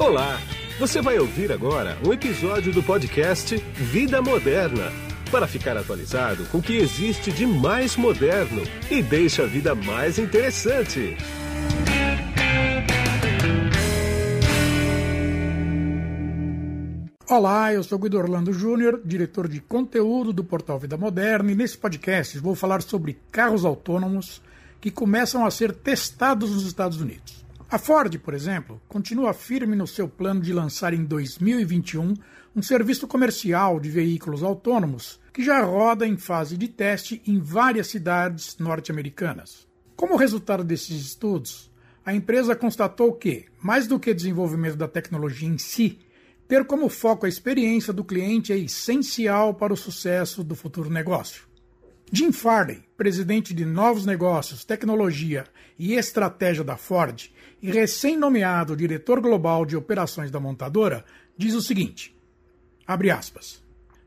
Olá! Você vai ouvir agora um episódio do podcast Vida Moderna para ficar atualizado com o que existe de mais moderno e deixa a vida mais interessante. Olá, eu sou Guido Orlando Júnior, diretor de conteúdo do portal Vida Moderna, e nesse podcast vou falar sobre carros autônomos que começam a ser testados nos Estados Unidos. A Ford, por exemplo, continua firme no seu plano de lançar em 2021 um serviço comercial de veículos autônomos que já roda em fase de teste em várias cidades norte-americanas. Como resultado desses estudos, a empresa constatou que, mais do que desenvolvimento da tecnologia em si, ter como foco a experiência do cliente é essencial para o sucesso do futuro negócio. Jim Farley, presidente de novos negócios, tecnologia e estratégia da Ford e recém-nomeado diretor global de operações da montadora, diz o seguinte: abre aspas.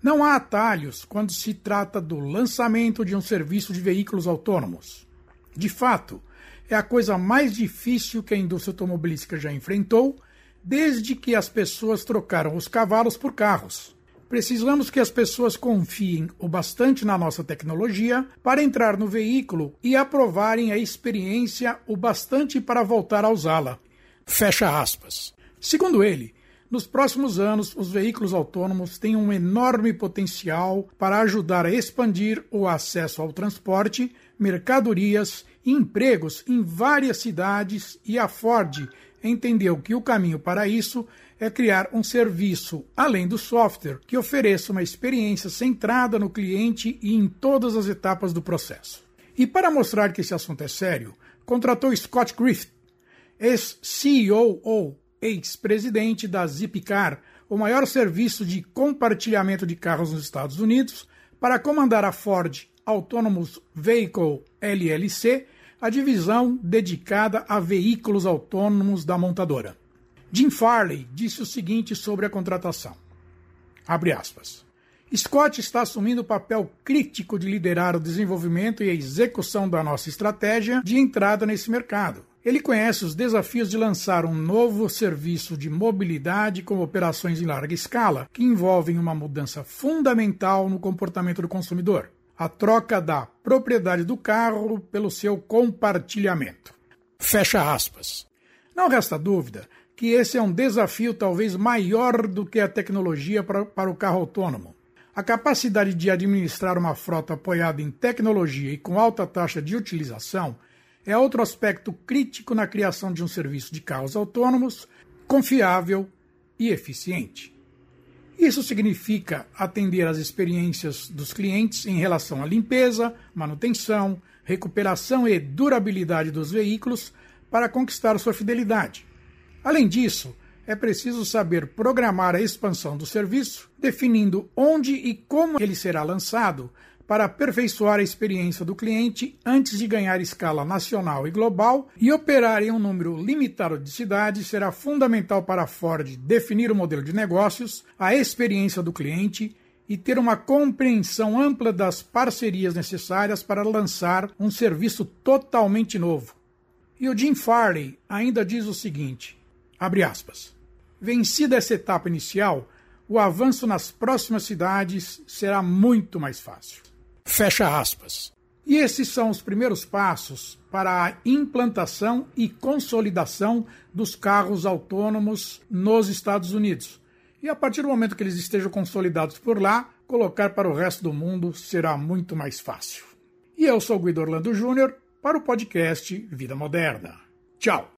Não há atalhos quando se trata do lançamento de um serviço de veículos autônomos. De fato, é a coisa mais difícil que a indústria automobilística já enfrentou desde que as pessoas trocaram os cavalos por carros. Precisamos que as pessoas confiem o bastante na nossa tecnologia para entrar no veículo e aprovarem a experiência o bastante para voltar a usá-la. Fecha aspas. Segundo ele, nos próximos anos, os veículos autônomos têm um enorme potencial para ajudar a expandir o acesso ao transporte, mercadorias e empregos em várias cidades e a Ford entendeu que o caminho para isso é criar um serviço, além do software, que ofereça uma experiência centrada no cliente e em todas as etapas do processo. E para mostrar que esse assunto é sério, contratou Scott Griffith, ex-CEO ou ex-presidente da Zipcar, o maior serviço de compartilhamento de carros nos Estados Unidos, para comandar a Ford Autonomous Vehicle LLC, a divisão dedicada a veículos autônomos da montadora. Jim Farley disse o seguinte sobre a contratação. Abre aspas. Scott está assumindo o papel crítico de liderar o desenvolvimento e a execução da nossa estratégia de entrada nesse mercado. Ele conhece os desafios de lançar um novo serviço de mobilidade com operações em larga escala, que envolvem uma mudança fundamental no comportamento do consumidor a troca da propriedade do carro pelo seu compartilhamento. Fecha aspas. Não resta dúvida que esse é um desafio talvez maior do que a tecnologia para, para o carro autônomo. A capacidade de administrar uma frota apoiada em tecnologia e com alta taxa de utilização é outro aspecto crítico na criação de um serviço de carros autônomos confiável e eficiente. Isso significa atender às experiências dos clientes em relação à limpeza, manutenção, recuperação e durabilidade dos veículos para conquistar sua fidelidade. Além disso, é preciso saber programar a expansão do serviço, definindo onde e como ele será lançado, para aperfeiçoar a experiência do cliente antes de ganhar escala nacional e global e operar em um número limitado de cidades será fundamental para a Ford definir o modelo de negócios, a experiência do cliente e ter uma compreensão ampla das parcerias necessárias para lançar um serviço totalmente novo. E o Jim Farley ainda diz o seguinte: abre aspas. Vencida essa etapa inicial, o avanço nas próximas cidades será muito mais fácil. Fecha aspas. E esses são os primeiros passos para a implantação e consolidação dos carros autônomos nos Estados Unidos. E a partir do momento que eles estejam consolidados por lá, colocar para o resto do mundo será muito mais fácil. E eu sou Guido Orlando Júnior para o podcast Vida Moderna. Tchau!